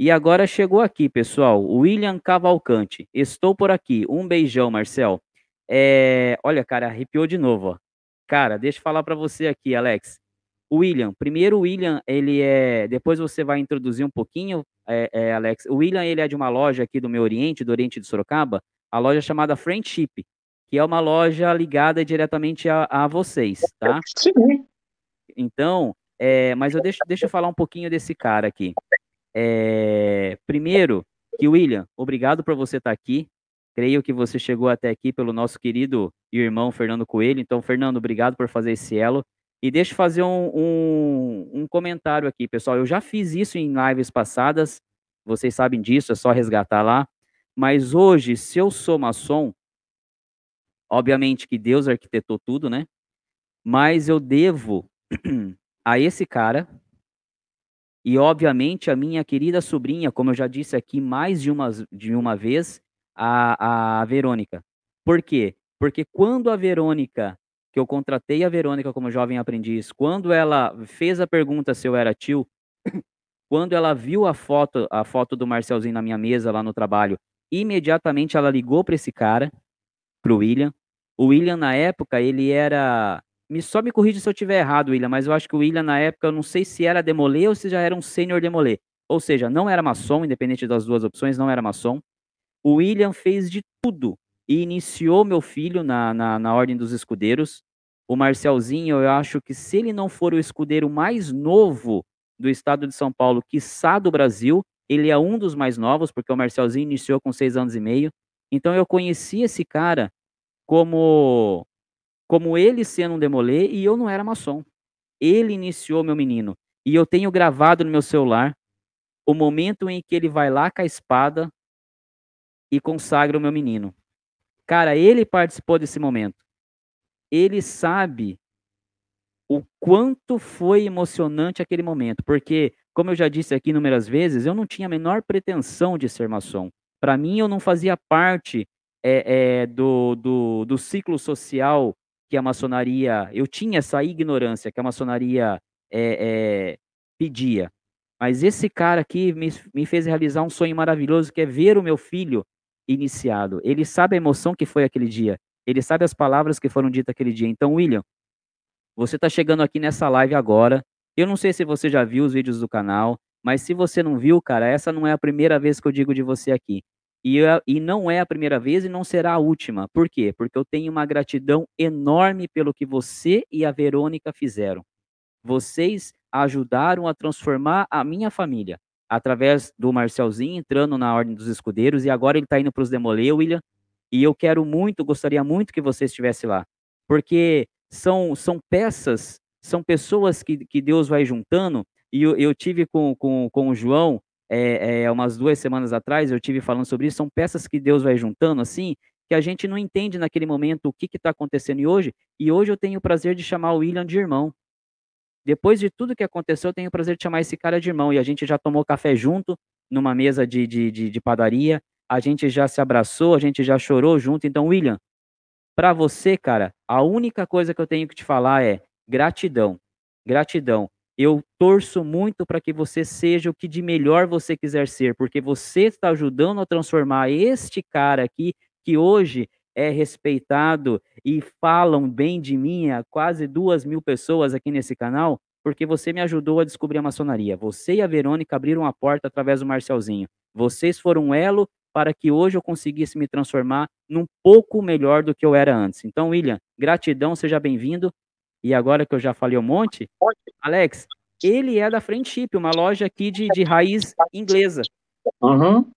E agora chegou aqui, pessoal, William Cavalcante. Estou por aqui. Um beijão, Marcel. É, olha, cara, arrepiou de novo, ó. Cara, deixa eu falar para você aqui, Alex. William, primeiro o William, ele é. Depois você vai introduzir um pouquinho, é, é, Alex. O William, ele é de uma loja aqui do meu Oriente, do Oriente de Sorocaba, a loja chamada Friendship, que é uma loja ligada diretamente a, a vocês, tá? Sim. Então, é, mas eu deixo, deixa eu falar um pouquinho desse cara aqui. É, primeiro, que William, obrigado por você estar aqui. Creio que você chegou até aqui pelo nosso querido irmão Fernando Coelho. Então, Fernando, obrigado por fazer esse elo. E deixa eu fazer um, um, um, comentário aqui, pessoal. Eu já fiz isso em lives passadas, vocês sabem disso, é só resgatar lá. Mas hoje, se eu sou maçom, obviamente que Deus arquitetou tudo, né? Mas eu devo a esse cara e, obviamente, a minha querida sobrinha, como eu já disse aqui mais de uma, de uma vez, a, a Verônica. Por quê? Porque quando a Verônica que eu contratei a Verônica como jovem aprendiz, quando ela fez a pergunta se eu era tio, quando ela viu a foto, a foto do Marcelzinho na minha mesa lá no trabalho, imediatamente ela ligou para esse cara, pro William. O William na época, ele era me só me corrija se eu tiver errado, William, mas eu acho que o William na época, eu não sei se era demolê ou se já era um sênior demolê. Ou seja, não era maçom, independente das duas opções, não era maçom. O William fez de tudo e iniciou meu filho na, na, na Ordem dos Escudeiros. O Marcelzinho, eu acho que se ele não for o escudeiro mais novo do estado de São Paulo, quiçá do Brasil, ele é um dos mais novos, porque o Marcelzinho iniciou com seis anos e meio. Então eu conheci esse cara como como ele sendo um demolê e eu não era maçom. Ele iniciou meu menino. E eu tenho gravado no meu celular o momento em que ele vai lá com a espada e consagra o meu menino. Cara, ele participou desse momento. Ele sabe o quanto foi emocionante aquele momento, porque, como eu já disse aqui inúmeras vezes, eu não tinha a menor pretensão de ser maçom. Para mim, eu não fazia parte é, é, do, do, do ciclo social que a maçonaria. Eu tinha essa ignorância que a maçonaria é, pedia. Mas esse cara aqui me, me fez realizar um sonho maravilhoso, que é ver o meu filho iniciado. Ele sabe a emoção que foi aquele dia. Ele sabe as palavras que foram ditas aquele dia. Então, William, você está chegando aqui nessa live agora. Eu não sei se você já viu os vídeos do canal, mas se você não viu, cara, essa não é a primeira vez que eu digo de você aqui. E, e não é a primeira vez e não será a última. Por quê? Porque eu tenho uma gratidão enorme pelo que você e a Verônica fizeram. Vocês ajudaram a transformar a minha família através do Marcelzinho entrando na Ordem dos Escudeiros e agora ele está indo para os Demolê, William. E eu quero muito, gostaria muito que você estivesse lá, porque são, são peças, são pessoas que, que Deus vai juntando. E eu, eu tive com, com, com o João, é, é, umas duas semanas atrás, eu tive falando sobre isso. São peças que Deus vai juntando assim, que a gente não entende naquele momento o que está acontecendo. E hoje, e hoje eu tenho o prazer de chamar o William de irmão. Depois de tudo que aconteceu, eu tenho o prazer de chamar esse cara de irmão. E a gente já tomou café junto, numa mesa de, de, de, de padaria. A gente já se abraçou, a gente já chorou junto. Então, William, para você, cara, a única coisa que eu tenho que te falar é gratidão. Gratidão. Eu torço muito para que você seja o que de melhor você quiser ser, porque você está ajudando a transformar este cara aqui, que hoje é respeitado e falam bem de mim, quase duas mil pessoas aqui nesse canal, porque você me ajudou a descobrir a maçonaria. Você e a Verônica abriram a porta através do Marcelzinho. Vocês foram um elo para que hoje eu conseguisse me transformar num pouco melhor do que eu era antes. Então, William, gratidão, seja bem-vindo. E agora que eu já falei um monte, Alex, ele é da Friendship, uma loja aqui de, de raiz inglesa. Uhum.